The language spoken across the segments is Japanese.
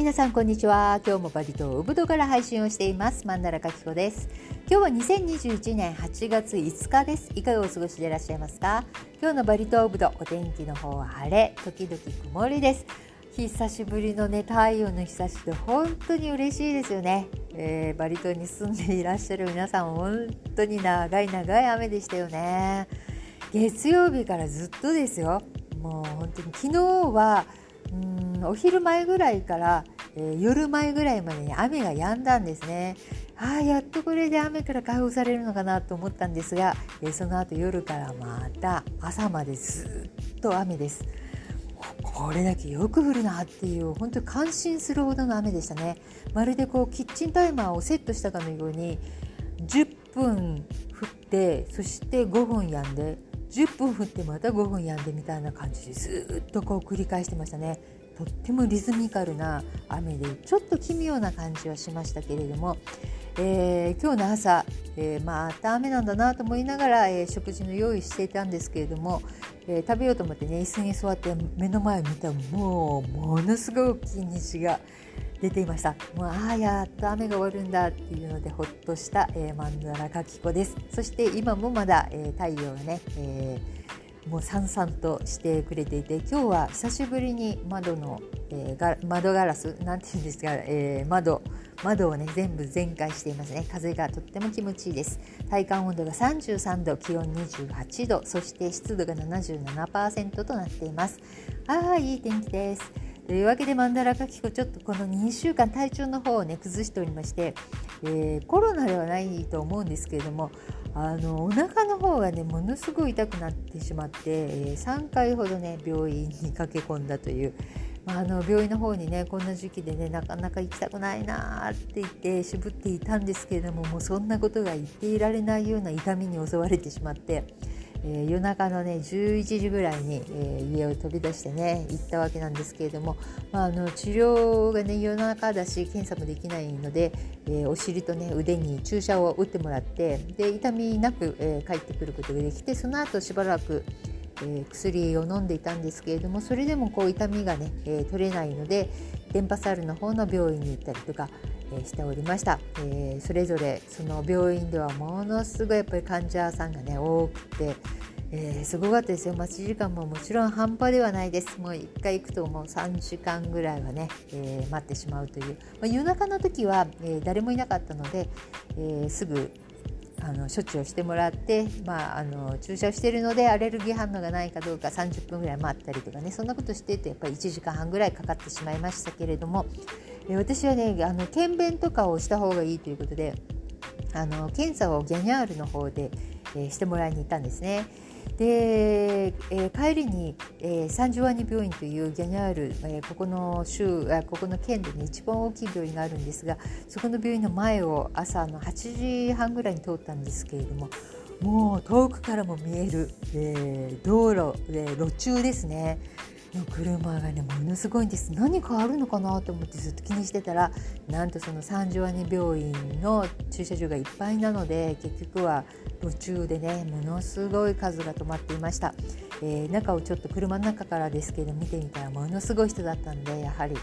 皆さんこんにちは。今日もバリ島ウブドから配信をしています。マンダラカキコです。今日は2021年8月5日です。いかがお過ごしでいらっしゃいますか？今日のバリ島ウブドお天気の方は晴れ時々曇りです。久しぶりのね太陽の日差しで本当に嬉しいですよね、えー、バリ島に住んでいらっしゃる皆さん本当に長い長い雨でしたよね。月曜日からずっとですよ。もう本当に昨日はお昼前ぐらいから、えー、夜前ぐらいまでに雨が止んだんですね。ああやっとこれで雨から解放されるのかなと思ったんですが、えー、その後夜からまた朝までずっと雨です。これだけよく降るなっていう本当に感心するほどの雨でしたね。まるでこうキッチンタイマーをセットしたかのように10分降ってそして5分止んで10分降ってまた5分止んでみたいな感じでずっとこう繰り返してましたね。とってもリズミカルな雨でちょっと奇妙な感じはしましたけれども、えー、今日の朝、えー、また雨なんだなと思いながら、えー、食事の用意していたんですけれども、え食べようと思ってね椅子に座って目の前を見たらもうものすごい大きい虹が出ていました。もうああやっと雨が終わるんだっていうのでほっとした、えー、マンダラカキコです。そして今もまだ、えー、太陽がね、えー、もうさんさんとしてくれていて今日は久しぶりに窓の、えー、窓ガラスなんていうんですか、えー、窓窓をね全部全開していますね。風がとっても気持ちいいです。体感温度が33度気温28度そして湿度が77%となっています。ああいい天気です。というわけでマンダラカキコちょっとこの2週間体調の方をね崩しておりまして、えー、コロナではないと思うんですけれどもあのお腹の方がねものすごい痛くなってしまって、えー、3回ほどね病院に駆け込んだという。まあ、あの病院の方にねこんな時期でねなかなか行きたくないなって言って渋っていたんですけれどももうそんなことが言っていられないような痛みに襲われてしまって。えー、夜中のね11時ぐらいに、えー、家を飛び出してね行ったわけなんですけれども、まあ、あの治療がね夜中だし検査もできないので、えー、お尻とね腕に注射を打ってもらってで痛みなく、え帰ってくることができてその後しばらく、え薬を飲んでいたんですけれどもそれでもこう痛みがね、え取れないので電波サルの方の病院に行ったりとか、えしておりました、え、それぞれその病院ではものすごいやっぱり患者さんがね多くて、えー、すごかったですよ。待ち時間ももちろん半端ではないです。もう1回行くともう3時間ぐらいはね、えー、待ってしまうという、まあ、夜中の時は、え誰もいなかったので、えすぐあの処置をしてもらって、まあ、あの注射をしているのでアレルギー反応がないかどうか30分ぐらい待ったりとかねそんなことしててやっぱり1時間半ぐらいかかってしまいましたけれども、え私はねあの検便とかをした方がいいということであの検査をギャニャールの方で、えー、してもらいに行ったんですね。で、えー、帰りに、えー、サンジュワニ病院というギャニャール、えー、ここの州あここの県で、ね、一番大きい病院があるんですがそこの病院の前を朝の8時半ぐらいに通ったんですけれどももう遠くからも見える、えー、道路えー路中ですね。の車がねものすごいんです。何かあるのかなと思ってずっと気にしてたらなんとそのサンジュアニ病院の駐車場がいっぱいなので結局は途中でねものすごい数が止まっていました、えー、中をちょっと車の中からですけど見てみたらものすごい人だったんでやはり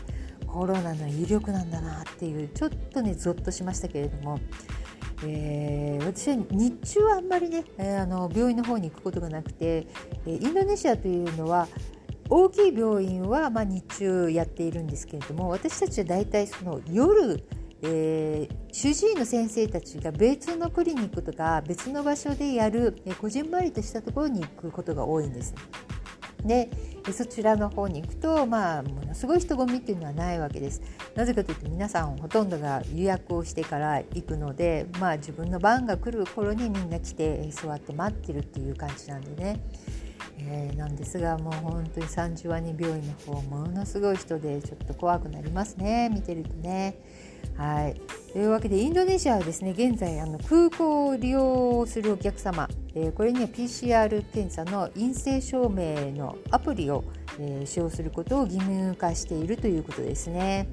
コロナの威力なんだなっていうちょっとねゾッとしましたけれども、えー、私は日中はあんまりね、えー、あの病院の方に行くことがなくて、えインドネシアというのは大きい病院はまあ日中やっているんですけれども私たちは大体その夜えー、主治医の先生たちが別のクリニックとか別の場所でやる、えー、こじんまりとしたところに行くことが多いんです。でそちらの方に行くと、まあ、ものすごい人混みっていうのはないわけです。なぜかというと皆さんほとんどが予約をしてから行くので、まあ、自分の番が来る頃にみんな来て座って待ってるっていう感じなんでね。えー、なんですがもう本当に30ワニ病院の方ものすごい人でちょっと怖くなりますね見てるとね。はい、というわけでインドネシアはですね現在あの空港を利用するお客様、えー、これには PCR 検査の陰性証明のアプリを、えー、使用することを義務化しているということですね。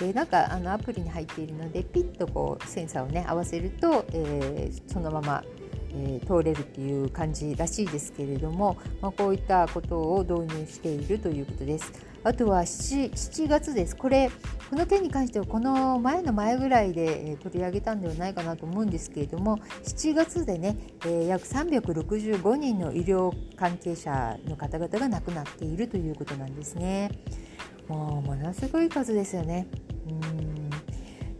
えー、なんかあのアプリに入っているのでピッとこうセンサーをね合わせると、えー、そのままえー、通れるっていう感じらしいですけれども、まあ、こういったことを導入しているということです。あとは 7, 7月です。これこの件に関してはこの前の前ぐらいで取り上げたんではないかなと思うんですけれども7月でね、えー、約365人の医療関係者の方々が亡くなっているということなんですね。もうものすごい数ですよね。うん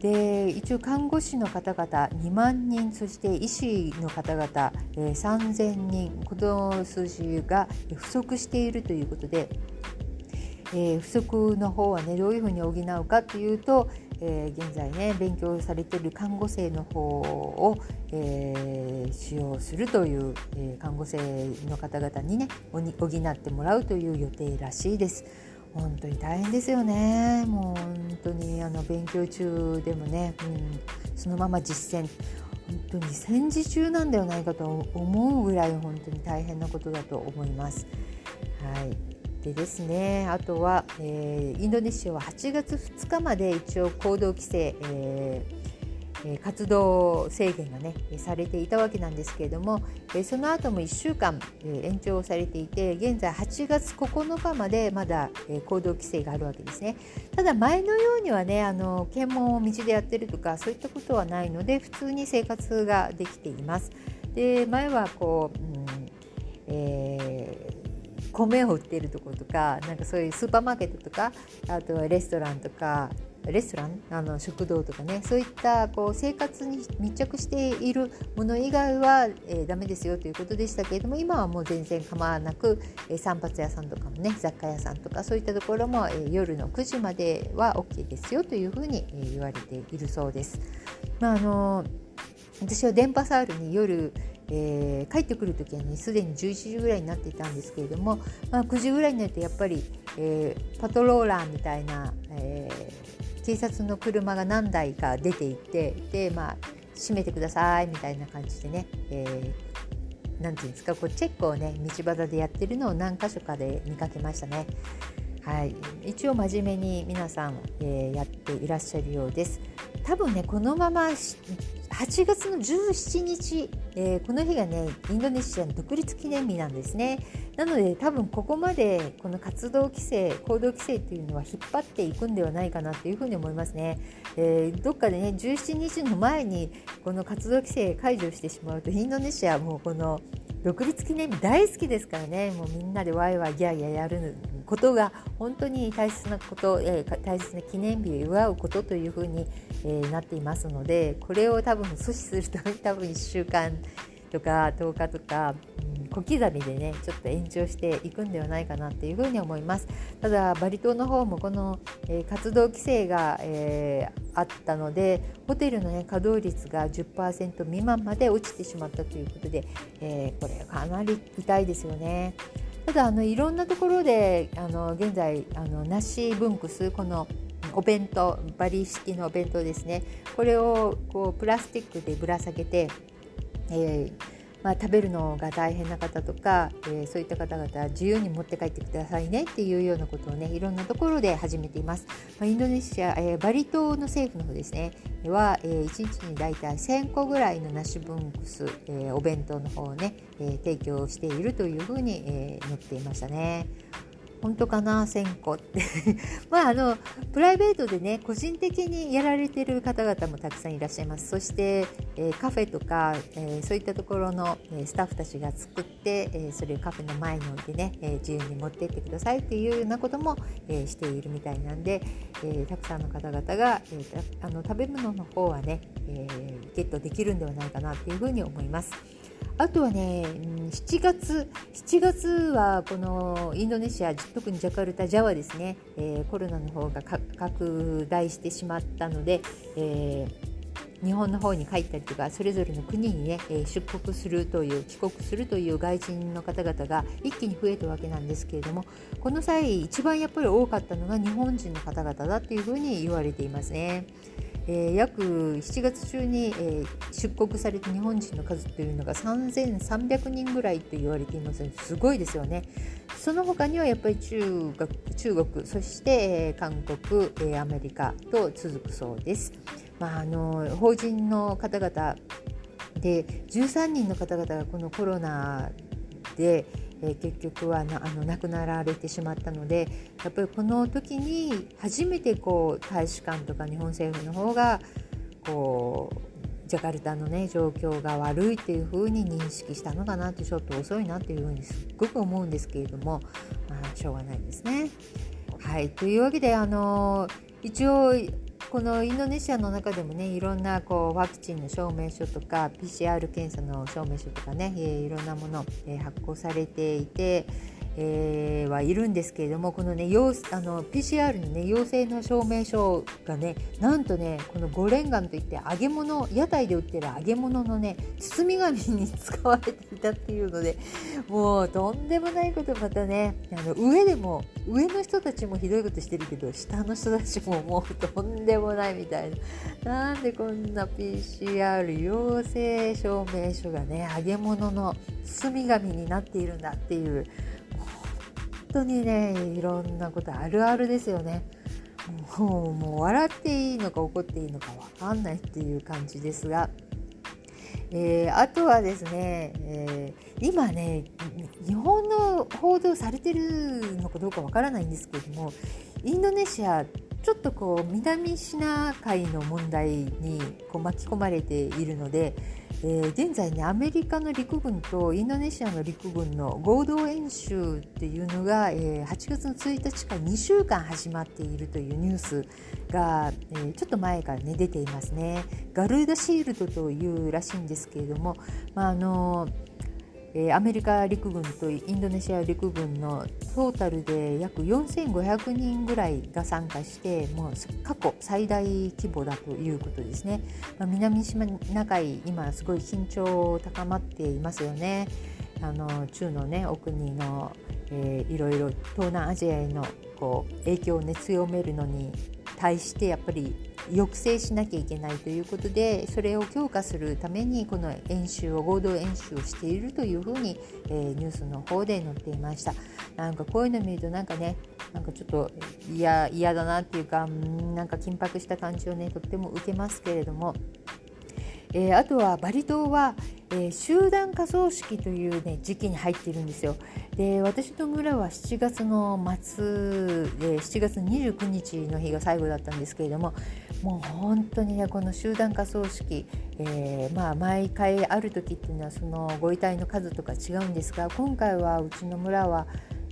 で一応看護師の方々2万人そして医師の方々、え、3000人この数字が不足しているということでえー、不足の方はねどういうふうに補うかというと、えー、現在ね勉強されている看護生の方を、えー、使用するという、え看護生の方々にね補ってもらうという予定らしいです。本当に大変ですよね。もう本当にあの勉強中でもね、うん、そのまま実践本当に戦時中なんではないかと思うぐらい本当に大変なことだと思います。はい。でですねあとは、えー、インドネシアは8月2日まで一応行動規制、えー、活動制限がねされていたわけなんですけれどもその後も1週間延長されていて現在8月9日までまだ行動規制があるわけですね。ただ前のようにはねあの検問を道でやってるとかそういったことはないので普通に生活ができています。で前はこう、うんえー米を売っているところとかなんかそういうスーパーマーケットとかあとはレストランとかレストランあの食堂とかねそういったこう生活に密着しているもの以外は、えー、ダメですよということでしたけれども今はもう全然構わなく、えー、散髪屋さんとかもね雑貨屋さんとかそういったところも、えー、夜の9時までは OK ですよというふうに、えー、言われているそうです。まああの私は電波サールに夜えー、帰ってくる時はねすでに11時ぐらいになっていたんですけれども、まあ、9時ぐらいになってやっぱり、えー、パトローラーみたいな、えー、警察の車が何台か出ていてでまあ閉めてくださいみたいな感じでね、えー、なんていうんですかこうチェックをね道端でやってるのを何箇所かで見かけましたね。はい、一応真面目に皆さん、えー、やっていらっしゃるようです。多分ねこのまま8月の17日、えー、この日がねインドネシアの独立記念日なんですね。なので多分ここまでこの活動規制行動規制というのは引っ張っていくんではないかなというふうに思いますね、えー、どっかでね17日の前にこの活動規制解除してしまうとインドネシアはもうこの独立記念日大好きですからね。もうみんなでワイワイギャーギャーやることが本当に大切なこと、えー、大切な記念日を祝うことというふうに、えー、なっていますのでこれを多分阻止すると多分1週間とか10日とか、うん、小刻みでねちょっと延長していくんではないかなっていうふうに思いますただバリ島の方もこの、えー、活動規制が、えー、あったのでホテルの、ね、稼働率が10%未満まで落ちてしまったということで、えー、これかなり痛いですよね。ただあのいろんなところであの現在あの梨ブンクスこのお弁当バリ式のお弁当ですねこれをこうプラスチックでぶら下げて、えーまあ、食べるのが大変な方とか、えー、そういった方々は自由に持って帰ってくださいねっていうようなことをねいろんなところで始めています。まあ、インドネシア、えー、バリ島の政府の方ですねは、えー、1日に大体1000個ぐらいのナシブンクス、えー、お弁当の方をね、えー、提供しているというふうに、えー、載っていましたね。本当かな1000個って まああのプライベートでね個人的にやられてる方々もたくさんいらっしゃいますそして、えー、カフェとか、えー、そういったところの、え、スタッフたちが作って、えー、それをカフェの前に置いてね、え、自由に持ってってくださいっていうようなことも、え、しているみたいなんで、え、たくさんの方々が、え、あの食べ物の方はね、え、ゲットできるんではないかなっていうふうに思います。あとはね、7月、7月はこのインドネシア、特にジャカルタ、ジャワですね、えー、コロナの方が拡大してしまったので、えー、日本の方に帰ったりとかそれぞれの国にね、出国するという帰国するという外人の方々が一気に増えたわけなんですけれどもこの際一番やっぱり多かったのが日本人の方々だというふうに言われていますね。えー、約7月中に、えー、出国された日本人の数というのが3300人ぐらいと言われていますすごいですよね。その他にはやっぱり中国中国そして、えー、韓国、えアメリカと続くそうです。まあ、あの法人の方々で13人の方々がこのコロナで、え、結局はなあの亡くなられてしまったのでやっぱりこの時に初めてこう大使館とか日本政府の方がこうジャカルタのね状況が悪いっていう風に認識したのかなってちょっと遅いなっていう風にすっごく思うんですけれども、まあ、しょうがないですね。はいというわけであの一応このインドネシアの中でもねいろんなこうワクチンの証明書とか PCR 検査の証明書とかね、え、いろんなもの、え、発行されていて、えー、はいるんですけれどもこのね陽あの PCR のね陽性の証明書がねなんとねこのゴレンガンといって揚げ物屋台で売ってる揚げ物のね包み紙に使われていたっていうのでもうとんでもないことまたねあの上でも上の人たちもひどいことしてるけど下の人たちももうとんでもないみたいな。なんでこんな PCR 陽性証明書がね揚げ物の包み紙になっているんだっていう当にねいろんなことあるあるですよね。もうもう笑っていいのか怒っていいのか分かんないっていう感じですが、えー、あとはですね、えー、今ね日本の報道されてるのかどうか分からないんですけれどもインドネシアちょっとこう南シナ海の問題にこう巻き込まれているのでえー、現在ねアメリカの陸軍とインドネシアの陸軍の合同演習っていうのが、えー、8月の1日から2週間始まっているというニュースが、えー、ちょっと前からね出ていますね。ガルーダシールドというらしいんですけれども、まああのーえー、アメリカ陸軍とインドネシア陸軍のトータルで約4500人ぐらいが参加してもう過去最大規模だということですね、まあ、南シナ海今すごい緊張高まっていますよね。あの中のねお国の、えー、いろいろ東南アジアへのこう影響を、ね、強めるのに対してやっぱり抑制しなきゃいけないということでそれを強化するためにこの演習を合同演習をしているというふうに、えー、ニュースの方で載っていました。なんかこういうの見るとなんかねなんかちょっと嫌だなっていうかなんか緊迫した感じをねとっても受けますけれども。えー、あとはバリ島は、え、集団火葬式という、ね、時期に入っているんですよ。で私の村は7月の末、え、7月29日の日が最後だったんですけれどももう本当にねこの集団火葬式、えー、まあ、毎回ある時っていうのはそのご遺体の数とか違うんですが今回はうちの村は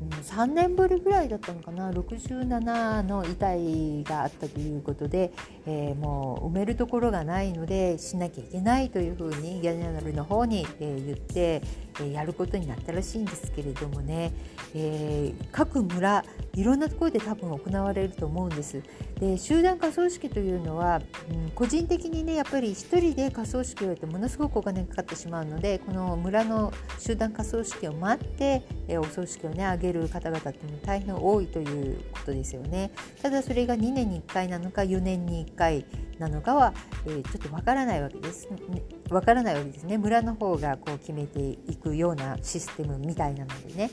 3年ぶりぐらいだったのかな67の遺体があったということで、えー、もう埋めるところがないのでしなきゃいけないというふうにギャネナルの方に、えー、言って、え、やることになったらしいんですけれどもね、え、各村いろんなところで多分行われると思うんです。で集団火葬式というのは、うん、個人的にねやっぱり1人で火葬式をやってものすごくお金がかかってしまうのでこの村の集団火葬式を待って、え、お葬式をねあげる方々っていうのは大変多いということですよね。ただそれが2年に1回なのか4年に1回なのかは、えー、ちょっとわからないわけです。わからないわけですね。村の方がこう決めていくようなシステムみたいなのでね。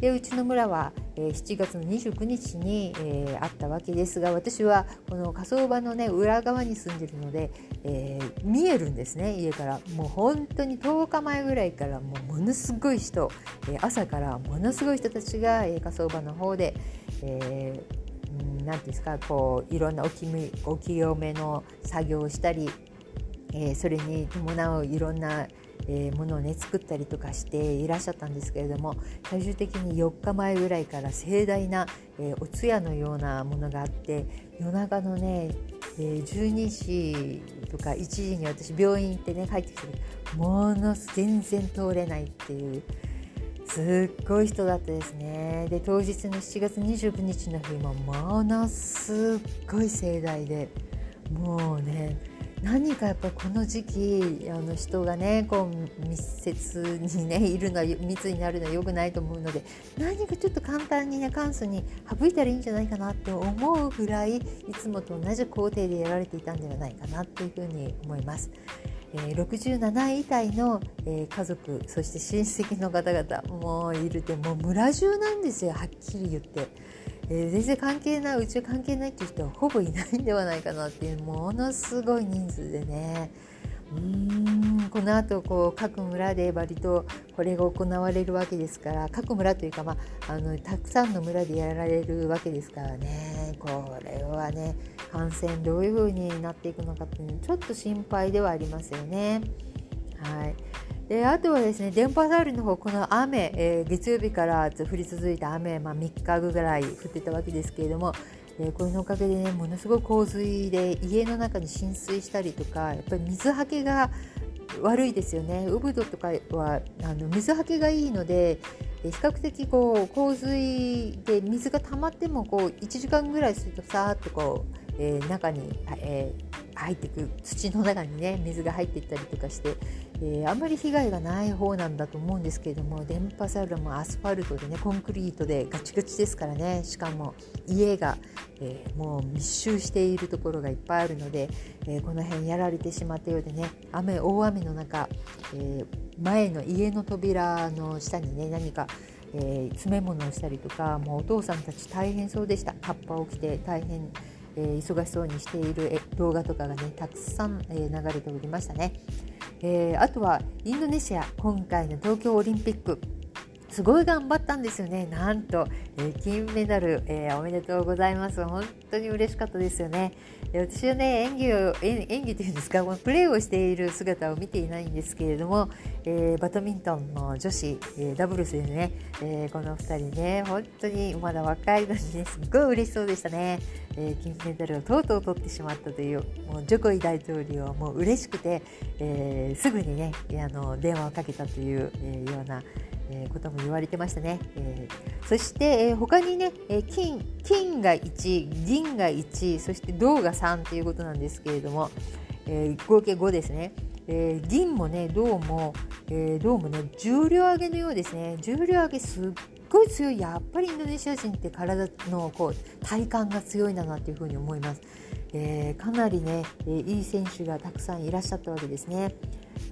でうちの村は、えー、7月の29日に、えー、あったわけですが私はこの火葬場のね裏側に住んでるので、えー、見えるんですね家からもう本当に10日前ぐらいからもうものすごい人、え朝からものすごい人たちが、え火葬場の方で、えー、なんていうんですかこういろんなおきお清めの作業をしたり、えー、それに伴ういろんなえー、ものをね作ったりとかしていらっしゃったんですけれども最終的に4日前ぐらいから盛大な、えー、お通夜のようなものがあって夜中のね、12時とか1時に私病院行ってね帰ってきてものす全然通れないっていう。すっごい人だったですねで当日の7月29日の日もものすっごい盛大でもうね何かやっぱりこの時期あの人がねこう密接にねいるのは密になるのは良くないと思うので何かちょっと簡単にね簡素に省いたらいいんじゃないかなって思うぐらいいつもと同じ工程でやられていたんではないかなというふうに思います。67位以内の、家族そして親戚の方々もいるってもう村中なんですよはっきり言って。え、全然関係ないうち関係ないっていう人はほぼいないんではないかなっていうものすごい人数でねうんこの後こう各村で割とこれが行われるわけですから各村というか、まあ、あのたくさんの村でやられるわけですからねこれはね感染どういう風になっていくのかっていうちょっと心配ではありますよね。はいであとはですね電波サウルの方この雨、えー、月曜日から降り続いた雨、まあ、3日ぐらい降ってたわけですけれども、え、これのおかげでねものすごい洪水で家の中に浸水したりとかやっぱり水はけが悪いですよね。ウブドとかはあの水はけがいいので比較的こう洪水で水が溜まってもこう1時間ぐらいするとさーっとこうえー、中に、えー、入ってく土の中にね水が入っていったりとかして、えー、あんまり被害がない方なんだと思うんですけれども電波サウルもアスファルトでねコンクリートでガチガチですからねしかも家が、えー、もう密集しているところがいっぱいあるので、えー、この辺やられてしまったようでね雨大雨の中、え前の家の扉の下にね何かえ、詰め物をしたりとかもうお父さんたち大変そうでした。カッパを着て大変えー、忙しそうにしている動画とかがねたくさん、えー、流れておりましたね、えー、あとはインドネシア今回の東京オリンピックすごい頑張ったんですよね。なんと、え、金メダル、え、おめでとうございます。本当に嬉しかったですよね。私はね、演技を、演技というんですか、このプレーをしている姿を見ていないんですけれども、えー、バドミントンの女子、えダブルスでね、えこの2人ね、本当にまだ若いのにね、すっごい嬉しそうでしたね。え金メダルをとうとう取ってしまったという、もうジョコイ大統領はもう嬉しくて、えすぐにね、あの電話をかけたという、えような、えー、ことも言われてましたね。えー、そして、えー、他にね、え金金が1銀が1そして銅が3ということなんですけれども、え合計5ですね。え銀もね銅も、え銅もね重量上げのようですね重量上げすっごい強いやっぱりインドネシア人って体のこう体幹が強いんだなというふうに思います、えー、かなりね、えー、いい選手がたくさんいらっしゃったわけですね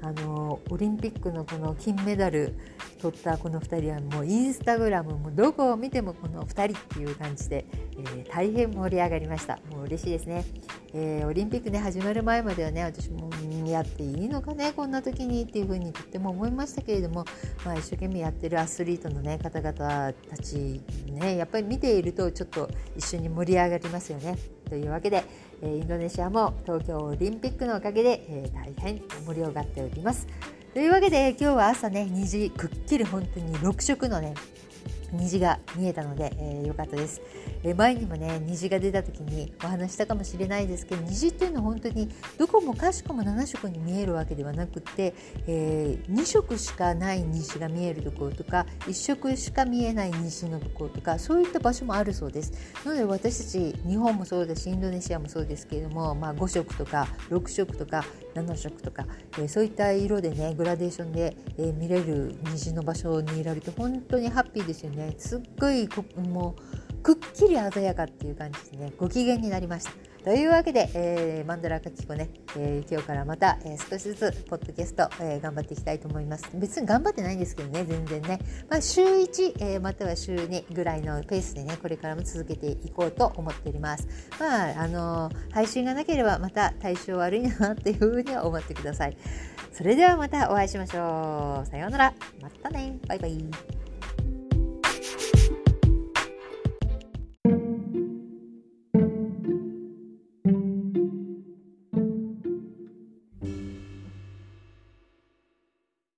あのオリンピックのこの金メダル取ったこの2人はもうインスタグラムもどこを見てもこの2人っていう感じで、えー、大変盛り上がりました。もう嬉しいですね、えー、オリンピックね始まる前まではね私もやっていいのかねこんな時にっていうふうにとっても思いましたけれども、まあ、一生懸命やってるアスリートの、ね、方々たちねやっぱり見ているとちょっと一緒に盛り上がりますよね。というわけでインドネシアも東京オリンピックのおかげで大変盛り上がっております。というわけで今日は朝ね虹くっきり本当に6色のね虹が見えたので、えー、よかったです、え、前にもね虹が出た時にお話したかもしれないですけど虹っていうのは本当にどこもかしこも7色に見えるわけではなくて、えー、2色しかない虹が見えるところとか1色しか見えない虹のところとかそういった場所もあるそうです。なので私たち日本もそうだしインドネシアもそうですけれども、まあ、5色とか6色とか7色とか、えー、そういった色でねグラデーションで、えー、見れる虹の場所にいられて本当にハッピーですよね。すっごいもうくっきり鮮やかっていう感じでねご機嫌になりました。というわけで、えー、マンドラカキコね、えー、今日からまた、えー、少しずつポッドキャスト、えー、頑張っていきたいと思います。別に頑張ってないんですけどね、全然ね。まあ、週1、えー、または週2ぐらいのペースでね、これからも続けていこうと思っております。まあ、あのー、配信がなければまた対象悪いなっていうふうには思ってください。それではまたお会いしましょう。さようなら。またね。バイバイ。